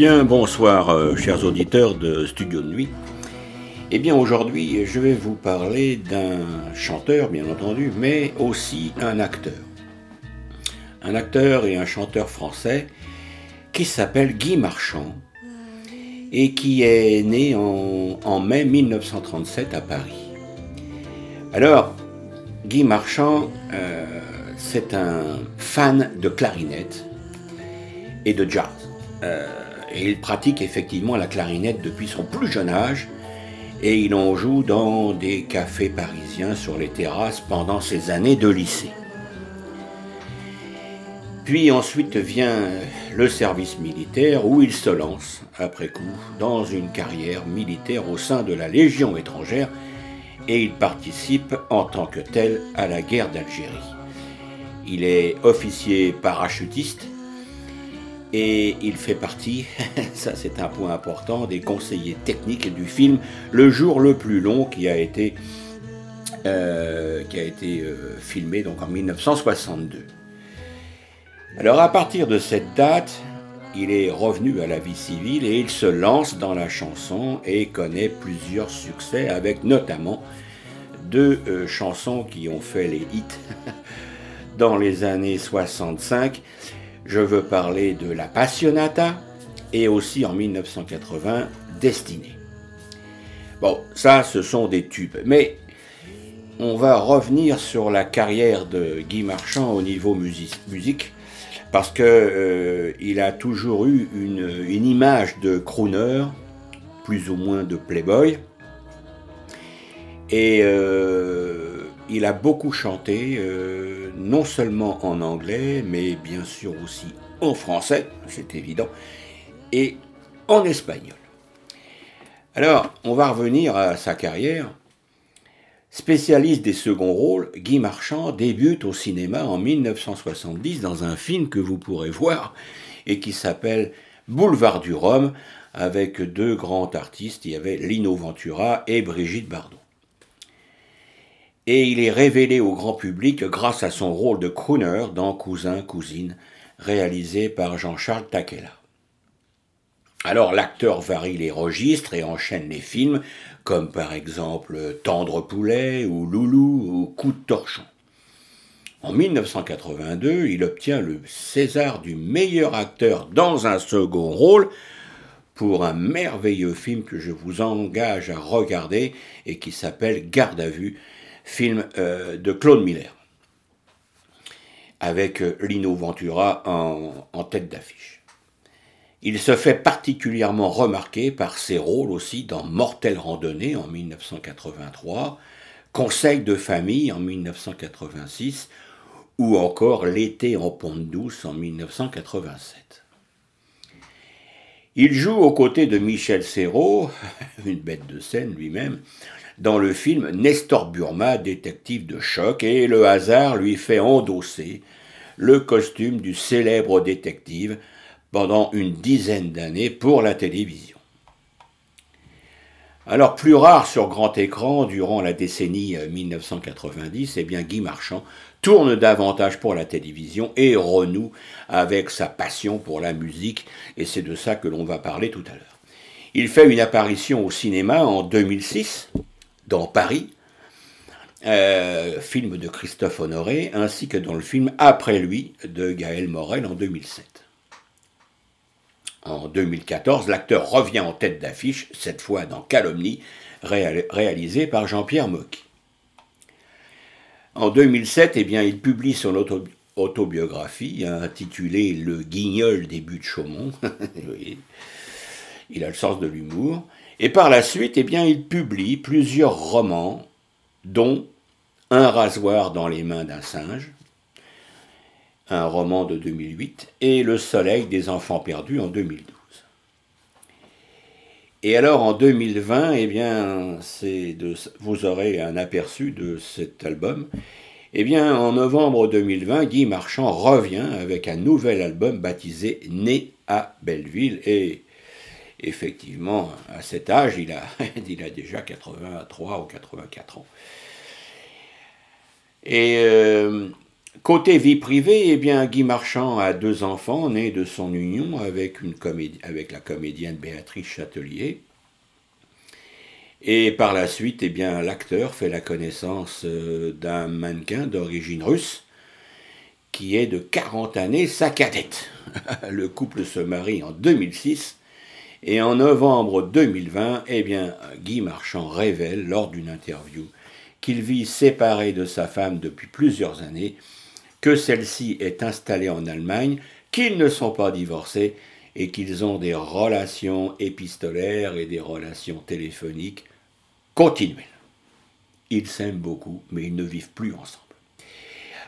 Bonsoir, euh, chers auditeurs de Studio de Nuit. Eh bien, aujourd'hui, je vais vous parler d'un chanteur, bien entendu, mais aussi un acteur. Un acteur et un chanteur français qui s'appelle Guy Marchand et qui est né en, mai 1937 à Paris. Alors, Guy Marchand, euh, c'est un fan de clarinette et de jazz. Euh, et il pratique effectivement la clarinette depuis son plus jeune âge et il en joue dans des cafés parisiens sur les terrasses pendant ses années de lycée. Puis ensuite vient le service militaire où il se lance, après coup, dans une carrière militaire au sein de la Légion étrangère et il participe en tant que tel à la guerre d'Algérie. Il est officier parachutiste et il fait partie, ça c'est un point important, des conseillers techniques du film Le jour le plus long qui a été, euh, qui a été euh, filmé donc en 1962. Alors à partir de cette date, il est revenu à la vie civile et il se lance dans la chanson et connaît plusieurs succès avec notamment deux euh, chansons qui ont fait les hits dans les années 65 je veux parler de la Passionata et aussi en 1980 Destinée. Bon, ça, ce sont des tubes. Mais on va revenir sur la carrière de Guy Marchand au niveau musique, parce qu'il euh, a toujours eu une, image de crooner, plus ou moins de playboy. Et euh, il a beaucoup chanté, euh, non seulement en anglais, mais bien sûr aussi en français, c'est évident, et en espagnol. Alors, on va revenir à sa carrière. Spécialiste des seconds rôles, Guy Marchand débute au cinéma en 1970 dans un film que vous pourrez voir et qui s'appelle Boulevard du Rhum, avec deux grands artistes, il y avait Lino Ventura et Brigitte Bardot et il est révélé au grand public grâce à son rôle de crooner dans Cousin, Cousine, réalisé par Jean-Charles Taquella. Alors l'acteur varie les registres et enchaîne les films, comme par exemple Tendre Poulet ou Loulou ou Coup de torchon. En 1982, il obtient le César du meilleur acteur dans un second rôle pour un merveilleux film que je vous engage à regarder et qui s'appelle Garde à vue film euh, de Claude Miller, avec euh, Lino Ventura en, tête d'affiche. Il se fait particulièrement remarquer par ses rôles aussi dans Mortel Randonnée en 1983, Conseil de famille en 1986 ou encore L'été en Ponte Douce en 1987. Il joue aux côtés de Michel Serrault, une bête de scène lui-même, dans le film Nestor Burma, détective de choc, et le hasard lui fait endosser le costume du célèbre détective pendant une dizaine d'années pour la télévision. Alors plus rare sur grand écran durant la décennie 1990, euh, eh bien Guy Marchand tourne davantage pour la télévision et renoue avec sa passion pour la musique, et c'est de ça que l'on va parler tout à l'heure. Il fait une apparition au cinéma en 2006 dans Paris, euh, film de Christophe Honoré, ainsi que dans le film Après lui de Gaël Morel en 2007. En 2014, l'acteur revient en tête d'affiche, cette fois dans Calomnie, réalisé par Jean-Pierre Mocky. En 2007, eh il publie son autobiographie intitulée Le guignol des buts de Chaumont. il a le sens de l'humour. Et par la suite, eh il publie plusieurs romans, dont Un rasoir dans les mains d'un singe, un roman de 2008, et Le soleil des enfants perdus en 2012. Et alors en 2020, eh vous aurez un aperçu de cet album. Eh bien, en novembre 2020, Guy Marchand revient avec un nouvel album baptisé Né à Belleville. Et effectivement, à cet âge, il a, il a déjà 83 ou 84 ans. Et euh, Côté vie privée, eh bien, Guy Marchand a deux enfants nés de son union avec, une avec la comédienne Béatrice Châtelier. Et par la suite, eh bien, l'acteur fait la connaissance euh, d'un mannequin d'origine russe qui est de 40 années sa cadette. Le couple se marie en 2006 et en novembre 2020, eh bien, Guy Marchand révèle lors d'une interview qu'il vit séparé de sa femme depuis plusieurs années, que celle-ci est installée en Allemagne, qu'ils ne sont pas divorcés et qu'ils ont des relations épistolaires et des relations téléphoniques continuelles. Ils s'aiment beaucoup, mais ils ne vivent plus ensemble.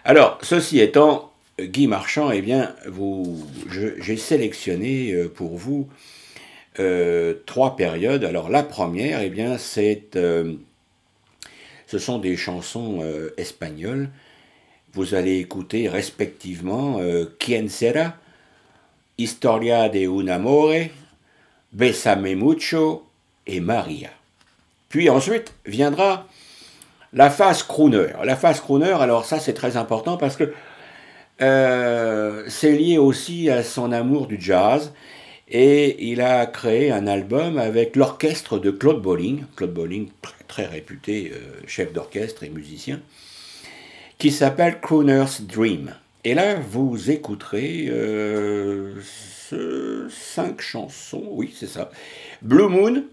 Alors, ceci étant, Guy Marchand, eh bien, j'ai sélectionné euh, pour vous euh, trois périodes. Alors, la première, eh bien, c'est euh, ce sont des chansons euh, espagnoles. Vous allez écouter respectivement Quien sera, Historia de un amore, Besame mucho et Maria. Puis ensuite viendra la phase crooner. La phase crooner, alors ça c'est très important parce que c'est lié aussi à son amour du jazz. Et il a créé un album avec l'orchestre de Claude Bolling, Claude Bolling très, réputé euh, chef d'orchestre et musicien, qui s'appelle Crooner's Dream. Et là, vous écouterez euh, cinq chansons, oui, c'est ça. Blue Moon,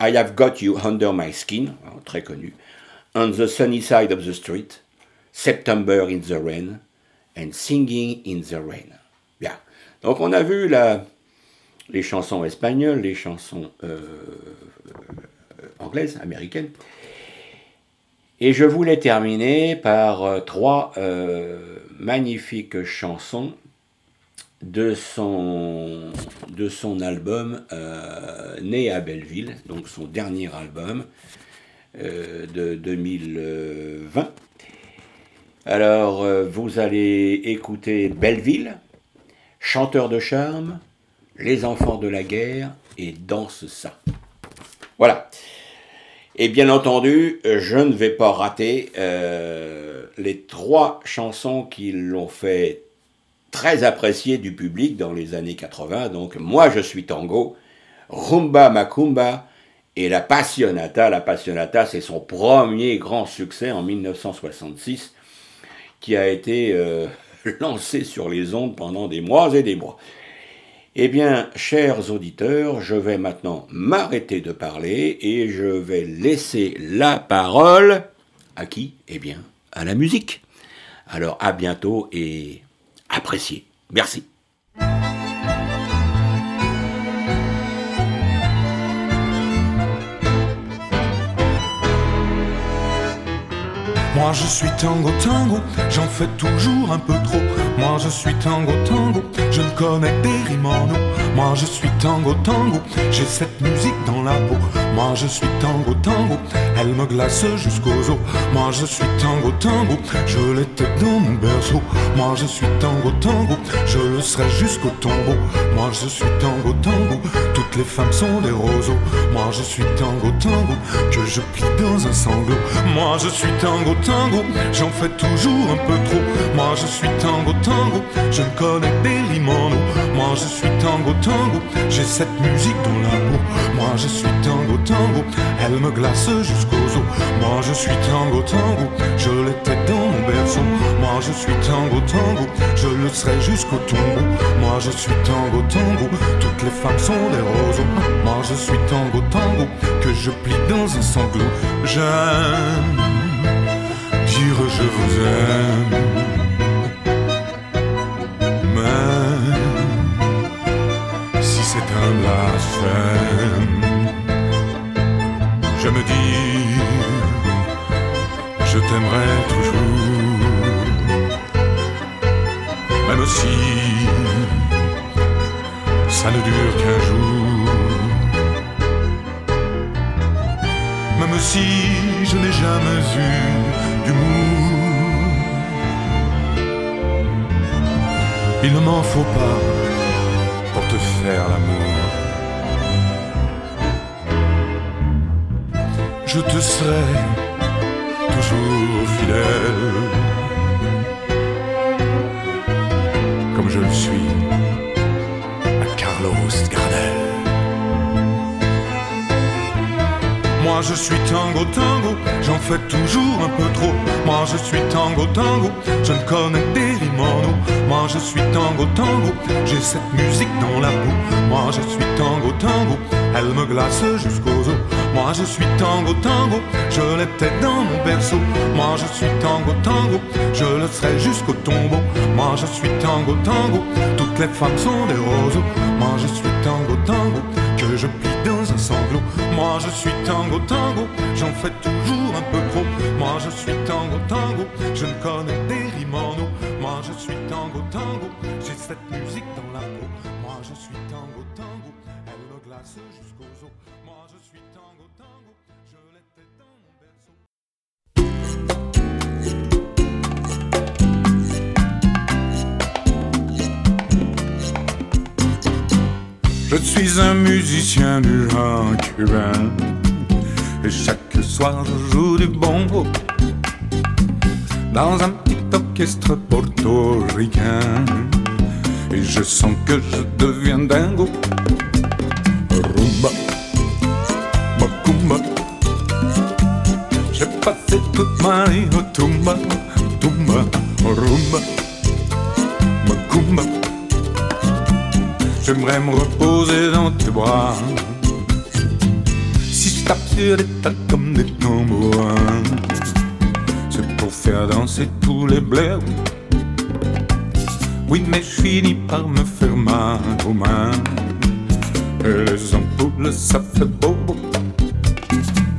I Have Got You Under My Skin, hein, très connu. On the Sunny Side of the Street, September in the Rain, and Singing in the Rain. Bien. Donc on a vu la, les chansons espagnoles, les chansons euh, euh, anglaises, américaines. Et je voulais terminer par euh, trois magnifiques chansons de son, de son album Né à Belleville, donc son dernier album de 2020. Alors, vous allez écouter Belleville, Chanteur de charme, les enfants de la guerre et danse ça. Voilà. Et bien entendu, je ne vais pas rater euh, les trois chansons qui l'ont fait très apprécier du public dans les années 80. Donc, Moi je suis tango, Rumba Macumba et La Passionata. La Passionata, c'est son premier grand succès en 1966 qui a été euh, lancé sur les ondes pendant des mois et des mois. Eh bien, chers auditeurs, je vais maintenant m'arrêter de parler et je vais laisser la parole à qui? Eh bien, à la musique. Alors à bientôt et appréciez. Merci. Moi je suis tango tango, j'en fais toujours un peu trop. Je suis tango tango, je ne connais des rimes Moi je suis tango tango, j'ai cette musique dans la peau. Moi je suis tango tango, elle me glace jusqu'aux os. Moi je suis tango tango, je l'étais dans mon berceau. Moi je suis tango tango, je le serai jusqu'au tombeau. Moi je suis tango tango, toutes les femmes sont des roseaux. Moi je suis tango tango, que je plie dans un sanglot. Moi je suis tango tango, j'en fais toujours un peu trop. Moi je suis tango tango, je ne connais des limons. Moi je suis tango tango, j'ai cette musique dans la peau. Moi je suis tango tango, elle me glace jusqu'aux os. Moi je suis tango tango, je l'étais dans mon berceau. Moi je suis tango tango, je le serai jusqu'au tombeau. Moi je suis tango tango, toutes les femmes sont des roseaux. Moi je suis tango tango, que je plie dans un sanglot. J'aime dire je vous aime. Un blasphème, je me dis, je t'aimerai toujours. Même si ça ne dure qu'un jour. Même si je n'ai jamais eu d'humour. Il ne m'en faut pas pour te faire l'amour. Je te serai toujours fidèle. comme je le suis à Carlos Gardel. Moi je suis tango tango, j'en fais toujours un peu trop. Moi je suis tango tango, je ne connais des rimes Moi je suis tango tango, j'ai cette musique dans la boue. Moi je suis tango tango, elle me glace jusqu'aux os. Moi je suis tango tango, je l'étais dans mon berceau. Moi je suis tango tango, je le serai jusqu'au tombeau. Moi je suis tango tango, toutes les femmes sont des roseaux. Moi je suis tango tango, que je plie dans un sanglot. Moi je suis tango tango, j'en fais toujours un peu trop. Moi je suis tango tango, je ne connais des rimes Moi je suis tango tango, j'ai cette musique dans la peau. Moi je suis tango tango, Moi je suis tango tango, je dans mon. Je suis un musicien du genre cubain et chaque soir je joue du bongo dans un petit orchestre portoricain et je sens que je deviens dingo. Tumba, tumba, rumba, macumba. J'aimerais me reposer dans tes bras. Si je tape sur des tas comme des tambourins, c'est pour faire danser tous les blairs. Oui, mais je finis par me faire mal aux mains. Et les ampoules, ça fait beau.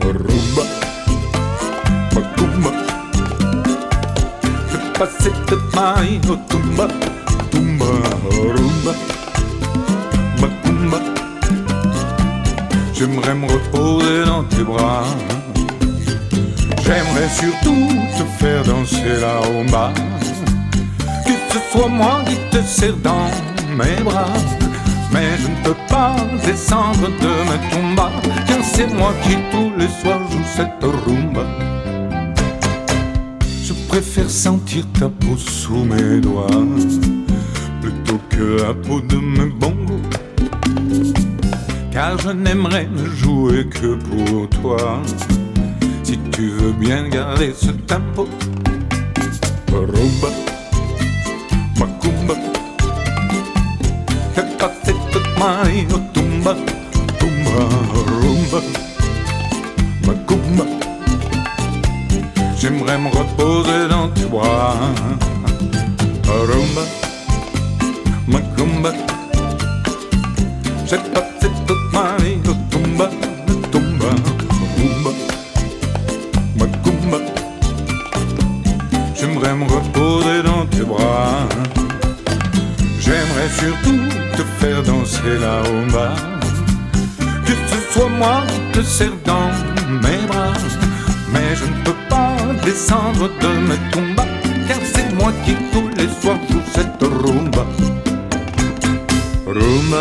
Rumba, Ma vie au tumba, tumba, rumba. J'aimerais me reposer dans tes bras. J'aimerais surtout te faire danser la rumba. Que ce soit moi qui te serre dans mes bras. Mais je ne peux pas descendre de mes tombas. Car c'est moi qui tous les soirs joue cette rumba. Préfère sentir ta peau sous mes doigts. Plutôt que la peau de mes bongos car je n'aimerais ne jouer que pour toi. Si tu veux bien garder ce tempo, rumba, macumba, fais passer toute ma vie au tumba, tumba, rumba, J'aimerais me reposer dans tes bras, rumba, macumba. J'ai passé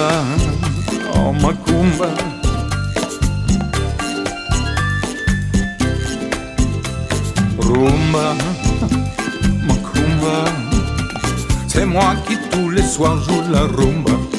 Oh macumba. Rumba, macumba, c'est moi qui tous les soirs joue la rumba.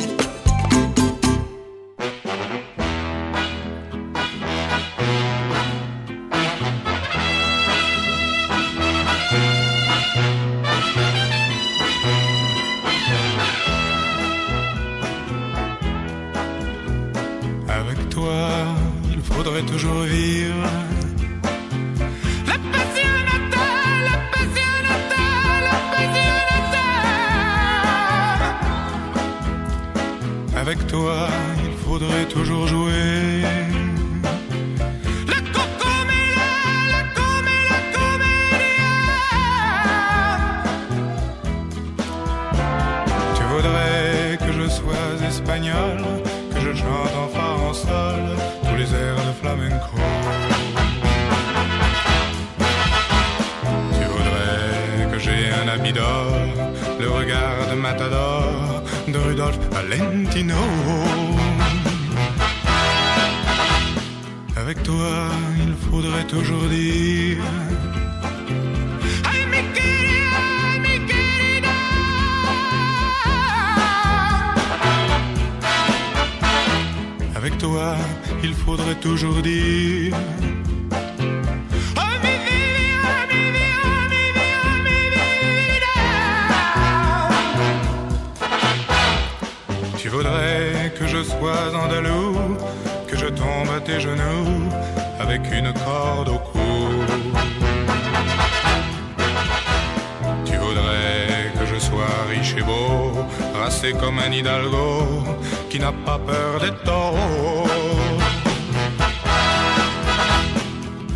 N'a pas peur des taureaux.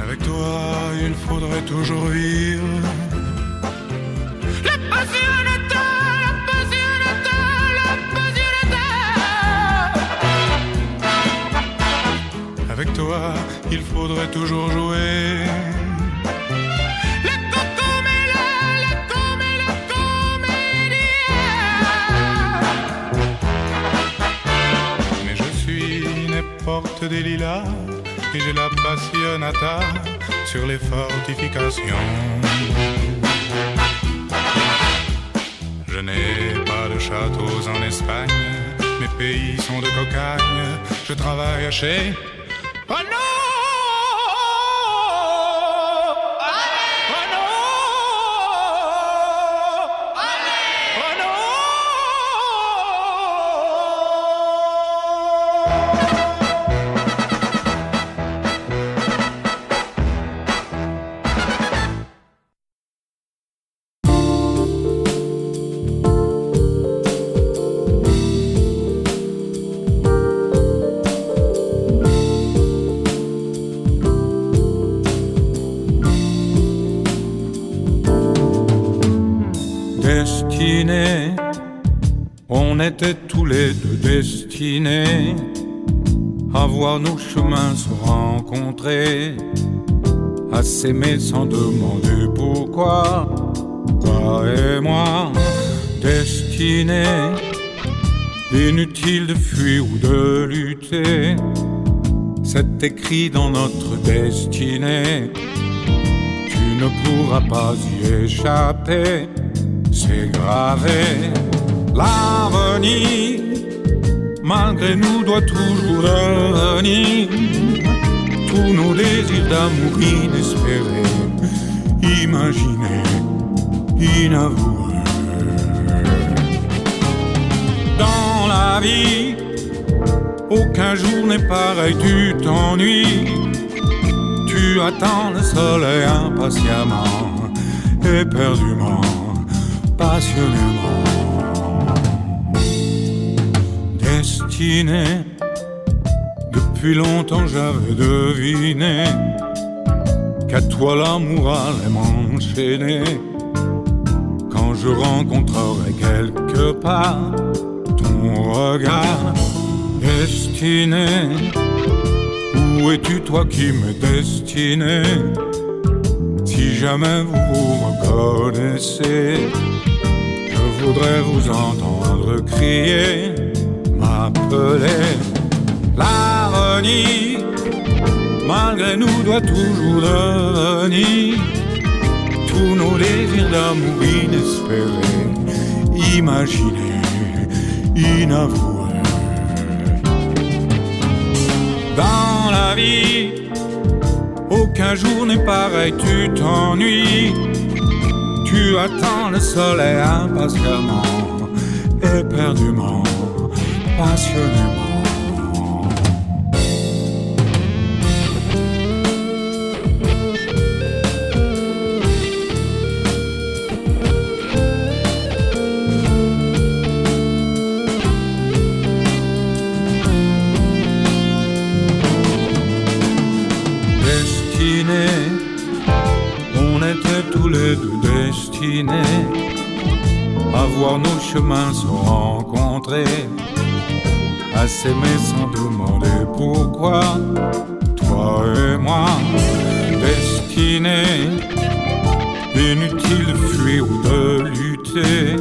Avec toi, il faudrait toujours vivre. La passionata, la passionata, la passionata. Avec toi, il faudrait toujours jouer. Porte des lilas et j'ai la passionata sur les fortifications. Je n'ai pas de châteaux en Espagne, mes pays sont de cocagne, je travaille chez... était tous les deux destinés à voir nos chemins se rencontrer, à s'aimer sans demander pourquoi, toi et moi, destinés, inutile de fuir ou de lutter, c'est écrit dans notre destinée, tu ne pourras pas y échapper c'est gravé. Malgré nous, doit toujours devenir tous nos désirs d'amour inespérés, imaginés, inavoués. Dans la vie, aucun jour n'est pareil, tu t'ennuies. Tu attends le soleil impatiemment, éperdument passionnément Depuis longtemps j'avais deviné qu'à toi l'amour allait m'enchaîner. Quand je rencontrerai quelque part ton regard destiné, où es-tu toi qui m'es destiné? Si jamais vous vous reconnaissez, je voudrais vous entendre crier, m'appeler. L'avenir, malgré nous, doit toujours devenir tous nos désirs d'amour inespérés, imaginés, inavoués. Dans la vie, aucun jour n'est pareil, tu t'ennuies. Tu attends le soleil impatiemment, éperdument, nos chemins se rencontrer, s'aimer sans demander pourquoi, toi et moi, destinés, inutile de fuir ou de lutter,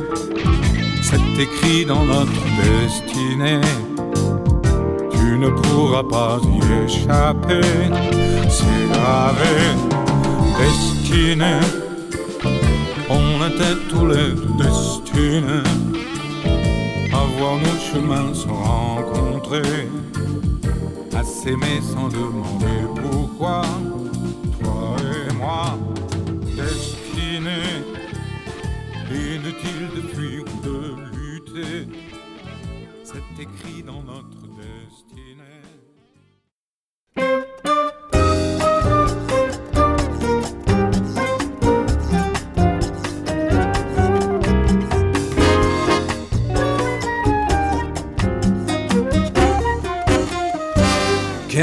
c'est écrit dans notre destinée. Tu ne pourras pas y échapper, c'est gravé, destiné. On était tous les destinés voir nos chemins se rencontrer, à s'aimer sans demander pourquoi. Toi et moi, destinés, inutile de fuir ou de lutter. C'est écrit dans notre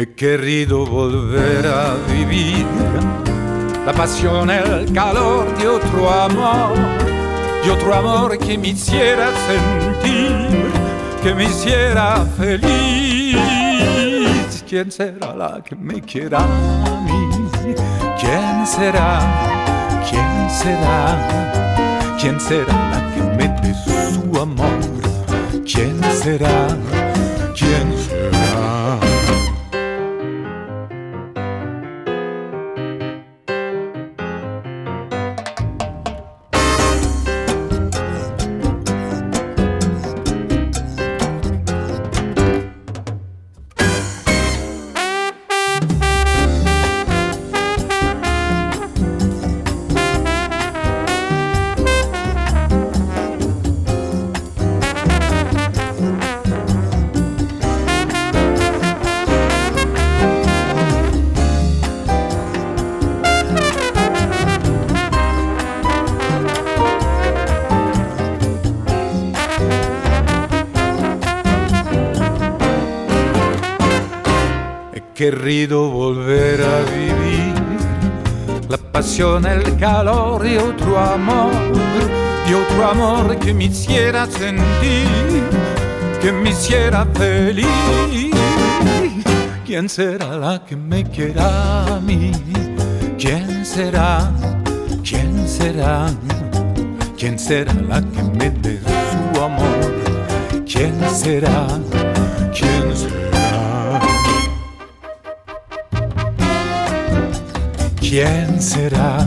He querido volver a vivir la pasión, el calor de otro amor, de otro amor que me hiciera sentir, que me hiciera feliz. ¿Quién será la que me quiera a mí? ¿Quién será? ¿Quién será? ¿Quién será la que me dé su amor? ¿Quién será? ¿Quién querido volver a vivir la pasión, el calor de otro amor, de otro amor que me hiciera sentir, que me hiciera feliz. ¿Quién será la que me quiera a mí? ¿Quién será? ¿Quién será? ¿Quién será la que me dé su amor? ¿Quién será? Será?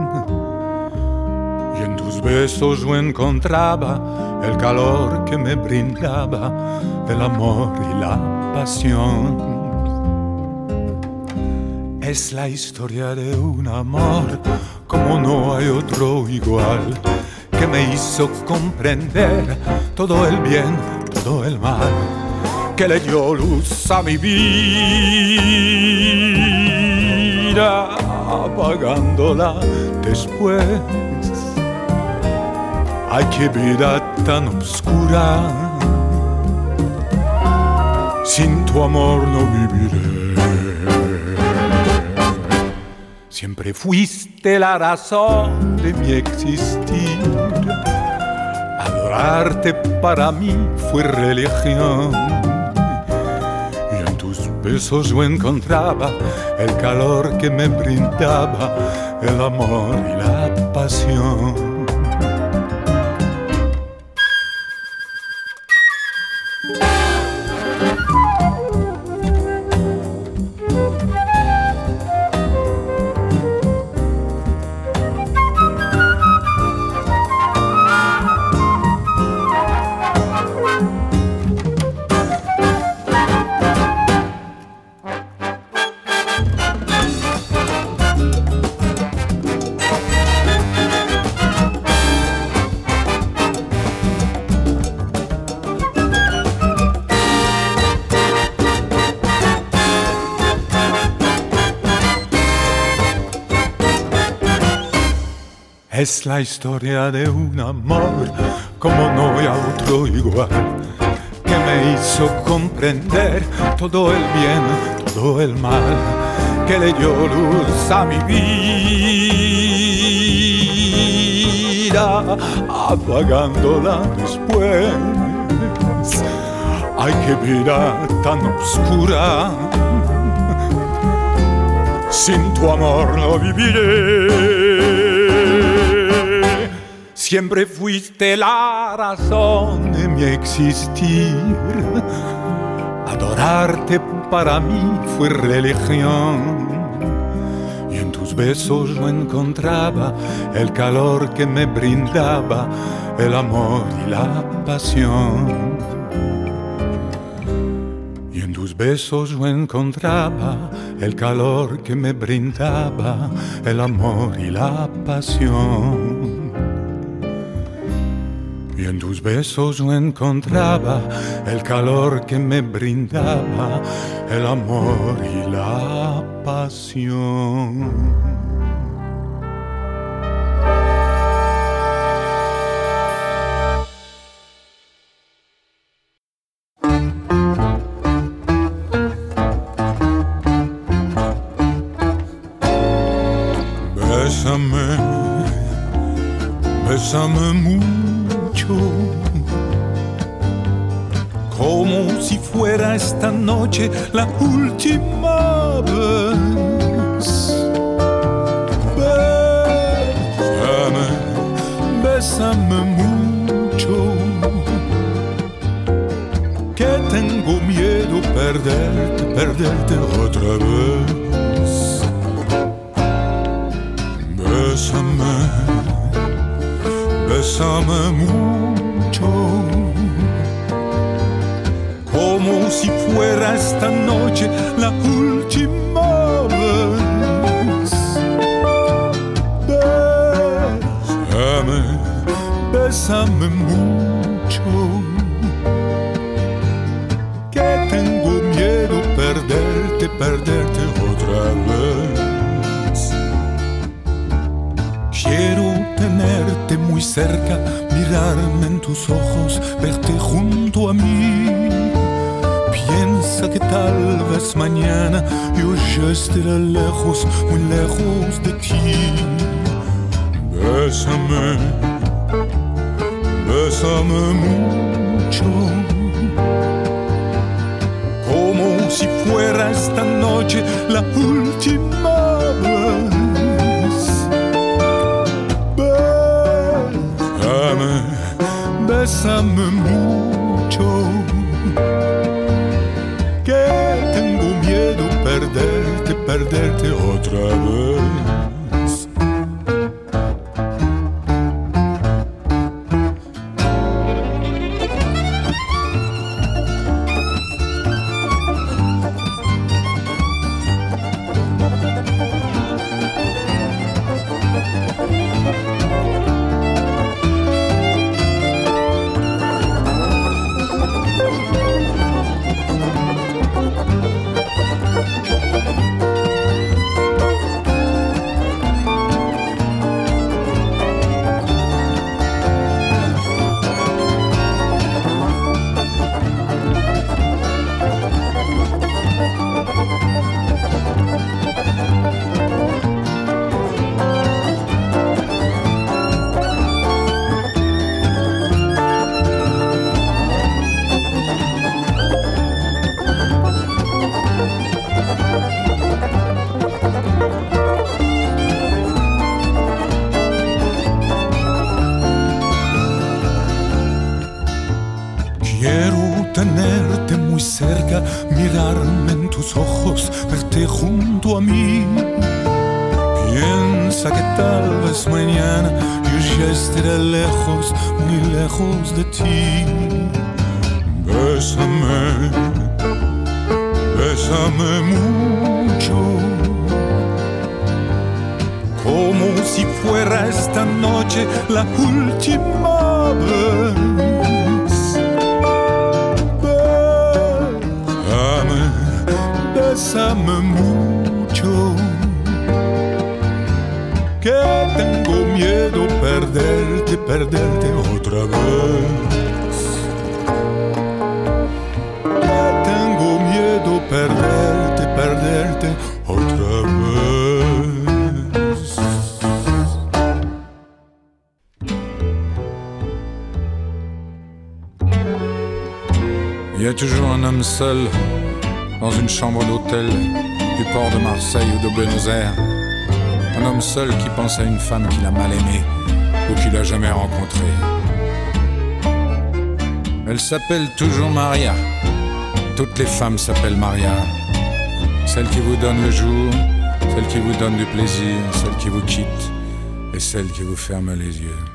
Besos yo encontraba el calor que me brindaba el amor y la pasión. Es la historia de un amor como no hay otro igual, que me hizo comprender todo el bien, todo el mal, que le dio luz a mi vida, apagándola después. Ay, qué vida tan oscura, sin tu amor no viviré. Siempre fuiste la razón de mi existir. Adorarte para mí fue religión. Y en tus besos yo encontraba el calor que me brindaba el amor y la pasión. Es la historia de un amor como no hay otro igual, que me hizo comprender todo el bien, todo el mal, que le dio luz a mi vida, apagándola después. Ay, qué vida tan oscura, sin tu amor no viviré. Siempre fuiste la razón de mi existir. Adorarte para mí fue religión. Y en tus besos yo encontraba el calor que me brindaba el amor y la pasión. Y en tus besos yo encontraba el calor que me brindaba el amor y la pasión. En tus besos yo encontraba el calor que me brindaba el amor y la pasión. Noche la última vez. Bésame, bésame mucho, que tengo miedo perderte, perderte otra vez. Cerca, mirarme en tus ojos, verte junto a mí. Piensa que tal vez mañana yo ya estaré lejos, muy lejos de ti. Bésame, bésame mucho, como si fuera esta noche la última bésame mucho, que tengo miedo perderte, perderte otra vez. Lejos de ti. Bésame, bésame mucho, como si fuera esta noche la última vez. Bésame, bésame mucho, que tengo miedo perderte, perderte otra Il y a toujours un homme seul dans une chambre d'hôtel du port de Marseille ou de Buenos Aires. Un homme seul qui pense à une femme qu'il a mal aimée ou qu'il a jamais rencontrée. Elle s'appelle toujours Maria. Toutes les femmes s'appellent Maria. Celle qui vous donne le jour, celle qui vous donne du plaisir, celle qui vous quitte et celle qui vous ferme les yeux.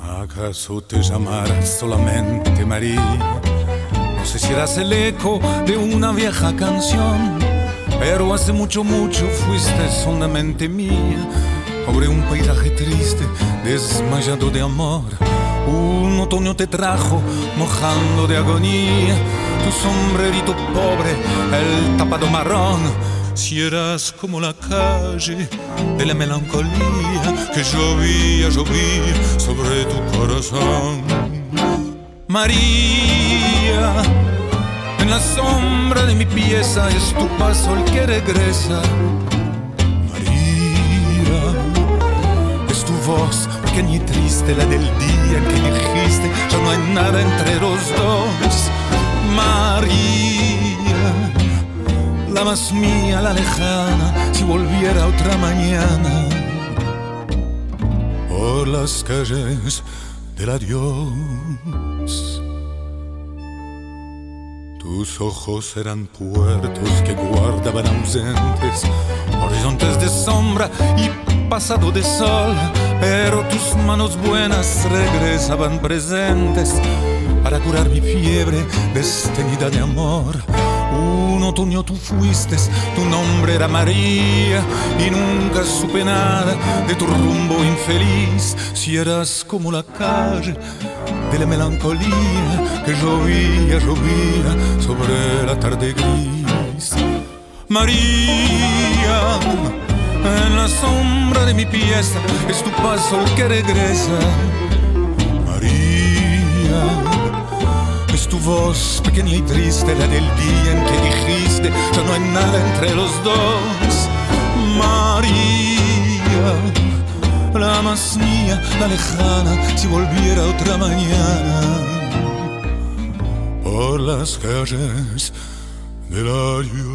¿Acaso te llamarás solamente? No sé si de una vieja canción, pero hace mucho, mucho fuiste solamente mía. Sobre un paisaje triste, desmayado de amor. Un otoño te trajo, mojando de agonía. Tu sombrerito pobre, el tapado marrón. Si eras como la calle de la melancolía que llovía, llovía sobre tu corazón. María, en la sombra de mi pieza es tu paso el que regresa. Voz pequeña y triste, la del día en que dijiste ya no hay nada entre los dos. María, la más mía, la lejana, si volviera otra mañana por las calles del adiós. Tus ojos eran puertos que guardaban ausentes, horizontes de sombra y pasado de sol, pero tus manos buenas regresaban presentes para curar mi fiebre desteñida de amor. Un otoño tú fuiste, tu nombre era María y nunca supe nada de tu rumbo infeliz. Si eras como la calle de la melancolía que llovía, llovía sobre la tarde gris. María, en la sombra de mi pieza es tu paso el que regresa. María, es tu voz pequeña y triste, la del día en que dijiste ya no hay nada entre los dos. María, la más mía, la lejana, si volviera otra mañana por las calles del adiós.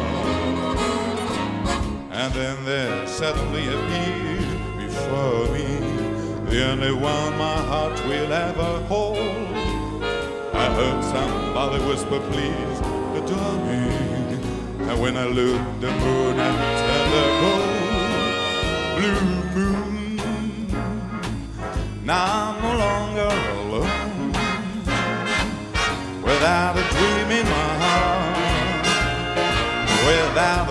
And then there suddenly appeared before me the only one my heart will ever hold. I heard somebody whisper, please adore me. And when I looked, the moon had turned the gold. Blue moon. Now I'm no longer alone without a dream in my heart, without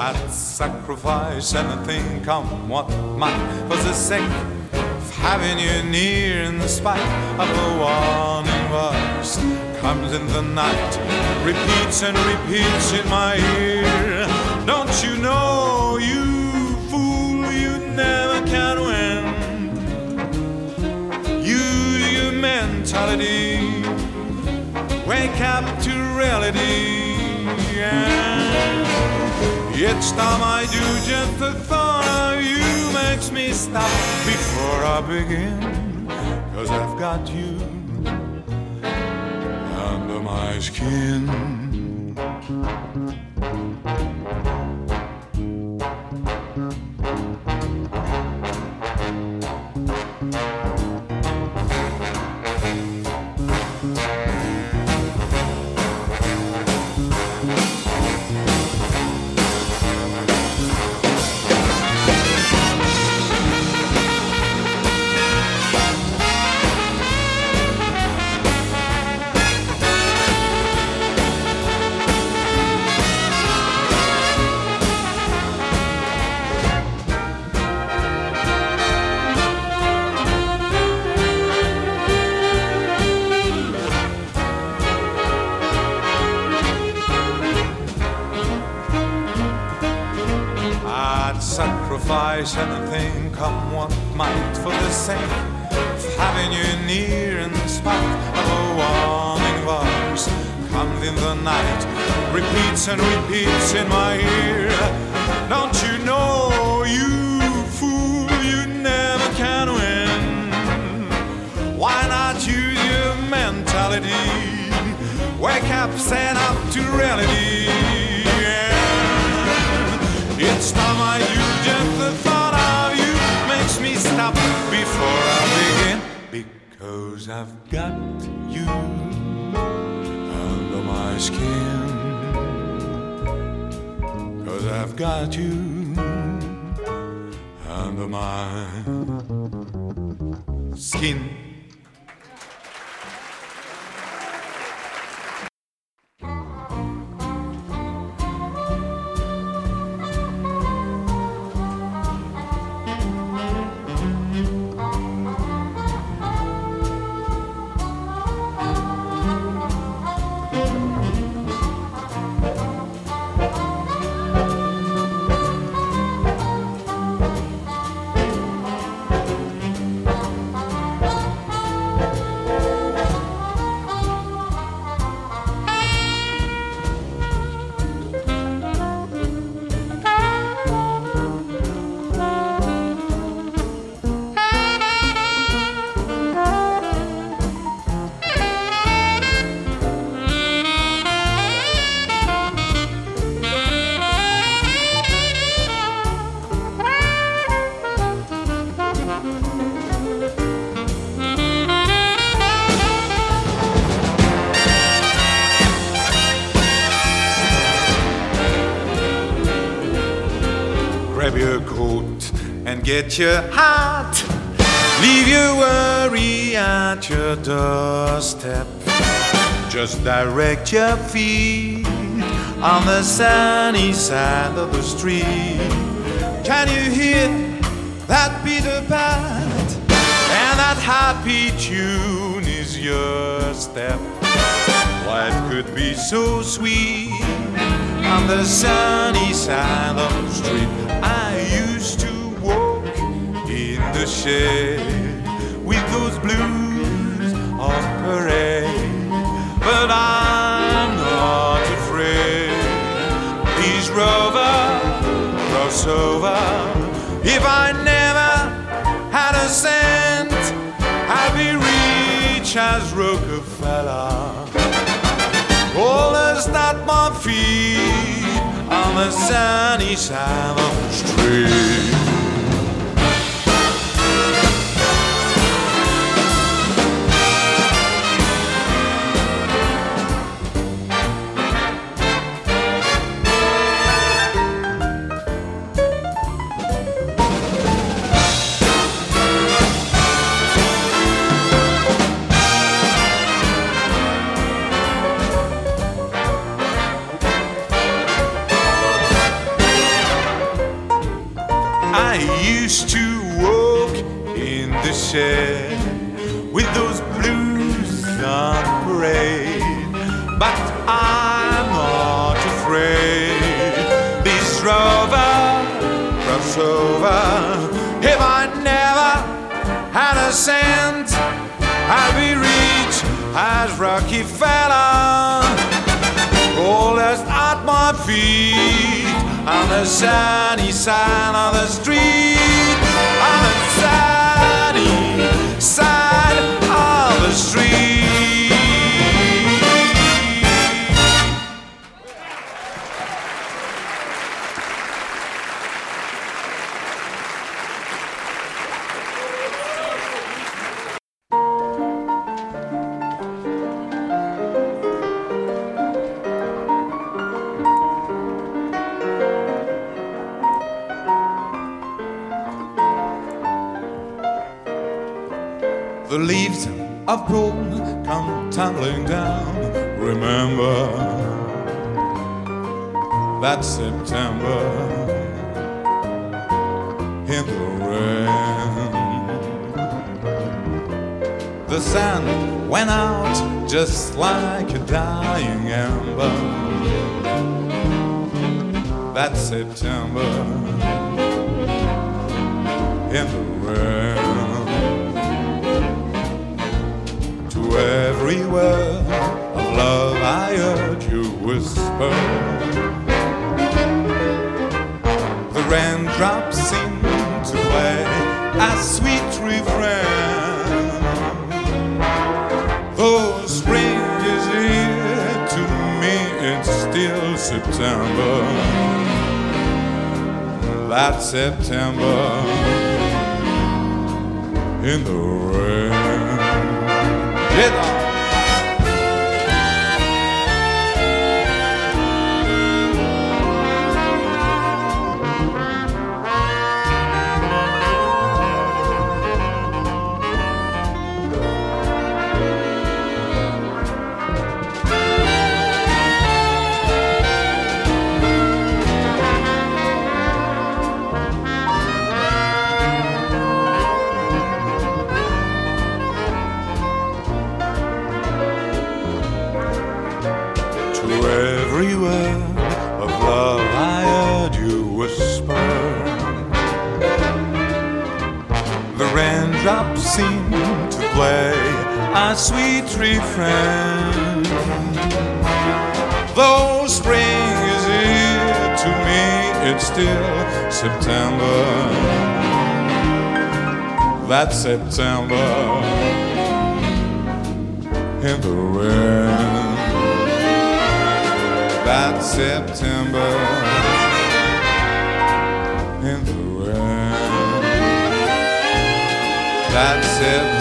I'd sacrifice anything, come what might, for the sake of having you near. In spite of a warning voice, comes in the night, repeats and repeats in my ear. Don't you know, you fool, you never can win. Use your mentality, wake up to reality. Each time I do, just the thought of you makes me stop before I begin. Cause I've got you under my skin. Get your heart. Leave your worry at your doorstep. Just direct your feet on the sunny side of the street. Can you hear that Peter Pat? And that happy tune is your step. Life could be so sweet on the sunny side of the street. Shed with those blues of parade. But I'm not afraid. These rover cross over. If I never had a cent, I'd be rich as Rockefeller. All that's not my feet on the sunny side of the street. Cent, I'd be rich as Rockefeller. All that's at my feet on the sunny side of the street. On the sunny side of the street. Just like a dying ember. That September in the rain. every word of love I heard you whisper. The raindrops seem to play a sweet refrain. September. That September in the rain. A sweet refrain. Though spring is here to me, it's still September. That September in the wind. That September in the wind. That September.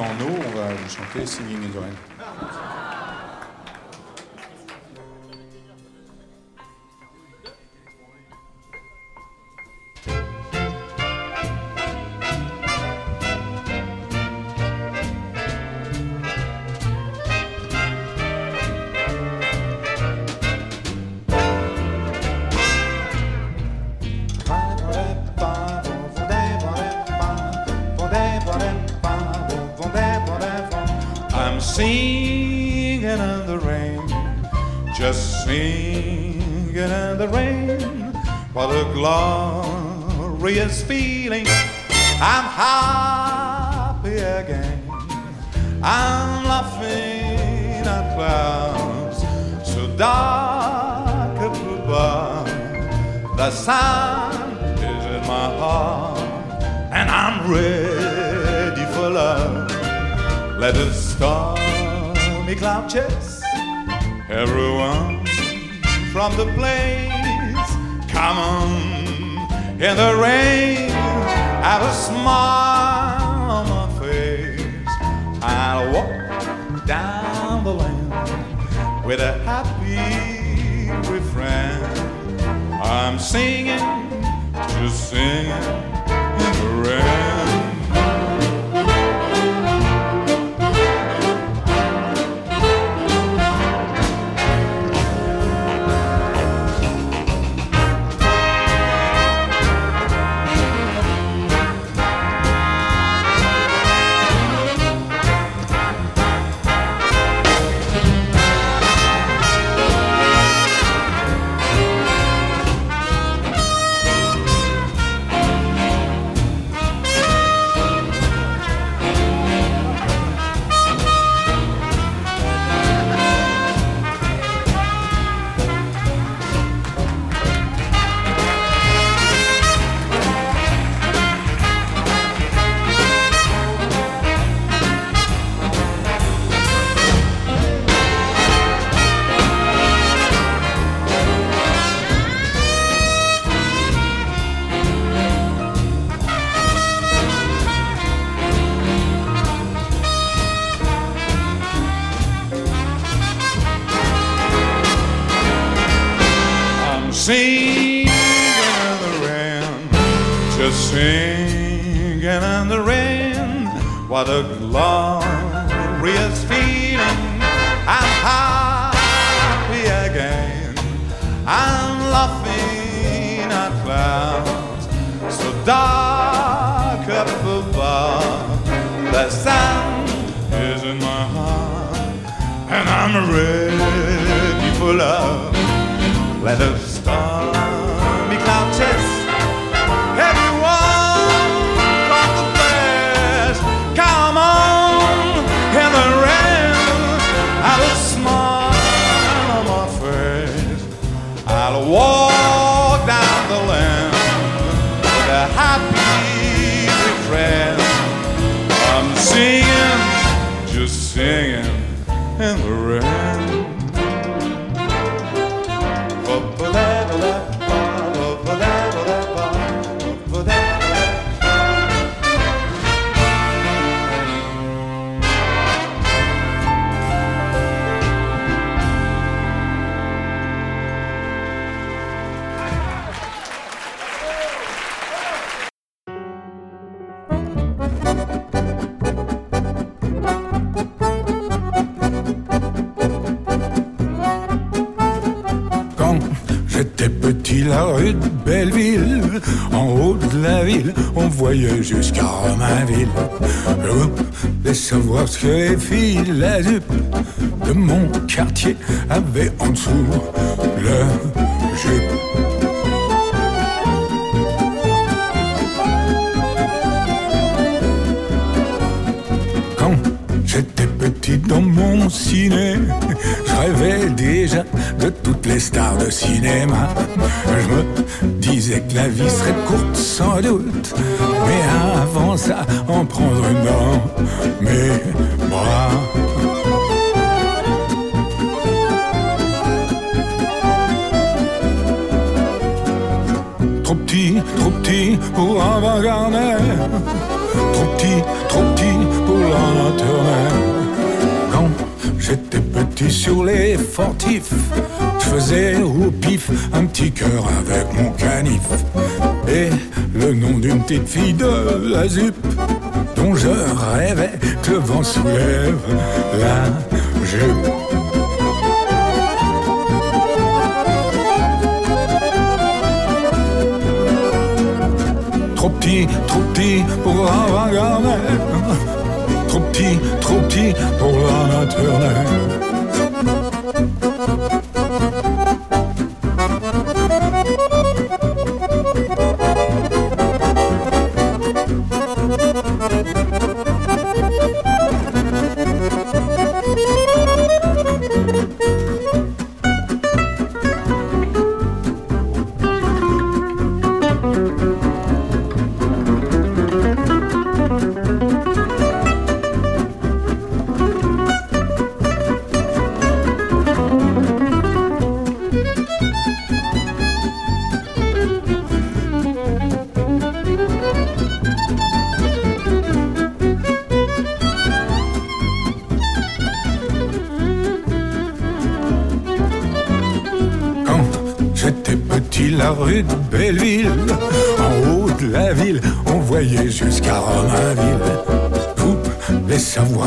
En eau, on va vous chanter Singing in the Rain. Glorious feeling. I'm happy again. I'm laughing at clouds so dark up above. The sun is in my heart, and I'm ready for love. Let the stormy cloud chase everyone from the place. Come on in the rain, have a smile on my face. I'll walk down the lane with a happy refrain. I'm singing, just singing rue de Belleville, en haut de la ville, on voyait jusqu'à Romainville. Je voulais savoir ce que les filles, la jupe de mon quartier avaient en dessous le jupe. J'étais petit dans mon ciné, je rêvais déjà de toutes les stars de cinéma. Disais que la vie serait courte sans doute, mais avant ça, en prendre une dans mes bras. Trop petit, trop petit pour un Garner Trop petit, trop petit pour la Quand j'étais petit sur les fortifs, faisais au pif un petit cœur avec mon canif. Et le nom d'une petite fille de la ZUP, dont je rêvais que le vent soulève la jupe. Trop petit, trop petit pour un Garner Trop petit, trop petit pour la.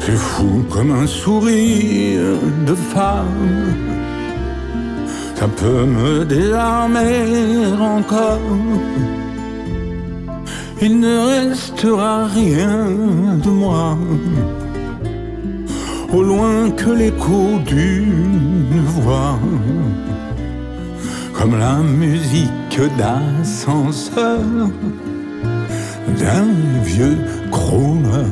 C'est fou comme un sourire de femme, ça peut me désarmer encore. Il ne restera rien de moi, au loin que l'écho d'une voix comme la musique d'ascenseur d'un vieux crooner.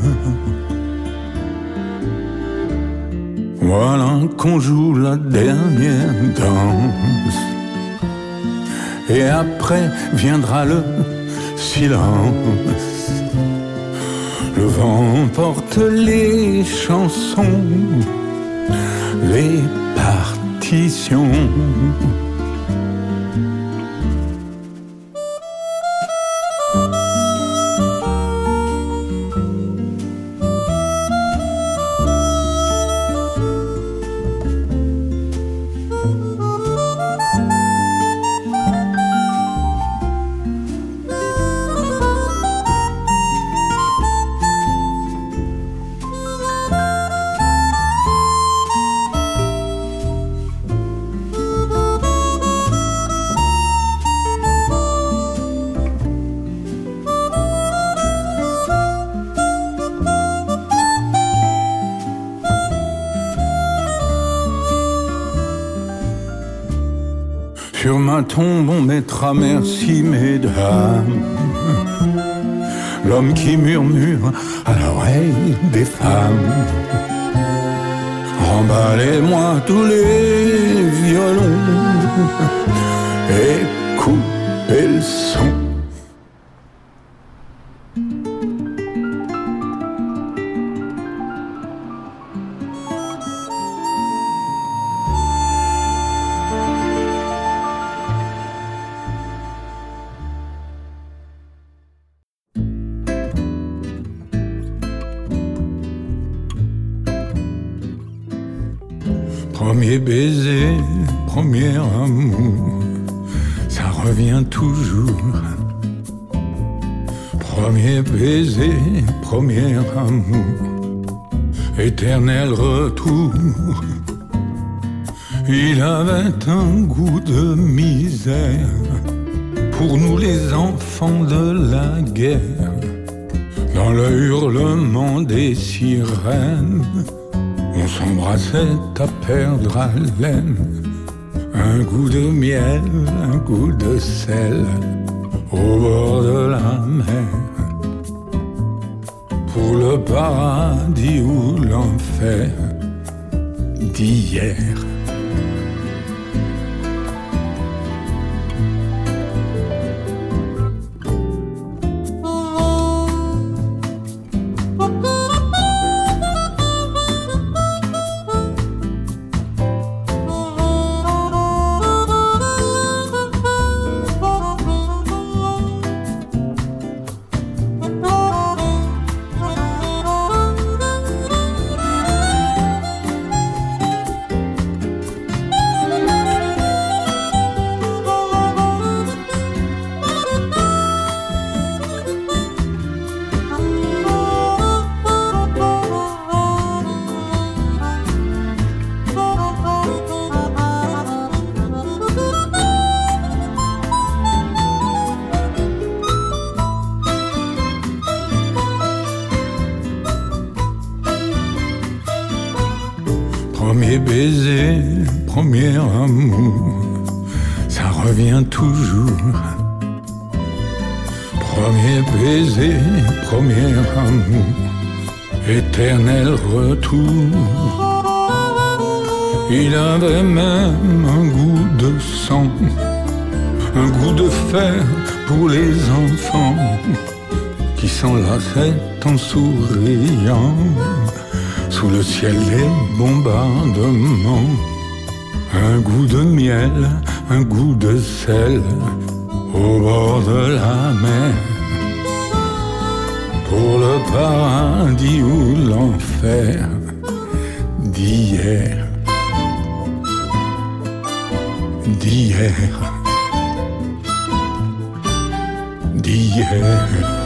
Voilà qu'on joue la dernière danse. Et après viendra le silence. Le vent porte les chansons, les partitions. Merci, mesdames. L'homme qui murmure à l'oreille des femmes. Remballez-moi tous les violons perdre haleine. Un goût de miel, un goût de sel au bord de la mer. Pour le paradis ou l'enfer d'hier. au bord de la mer. Pour le paradis ou l'enfer d'hier. D'hier. D'hier.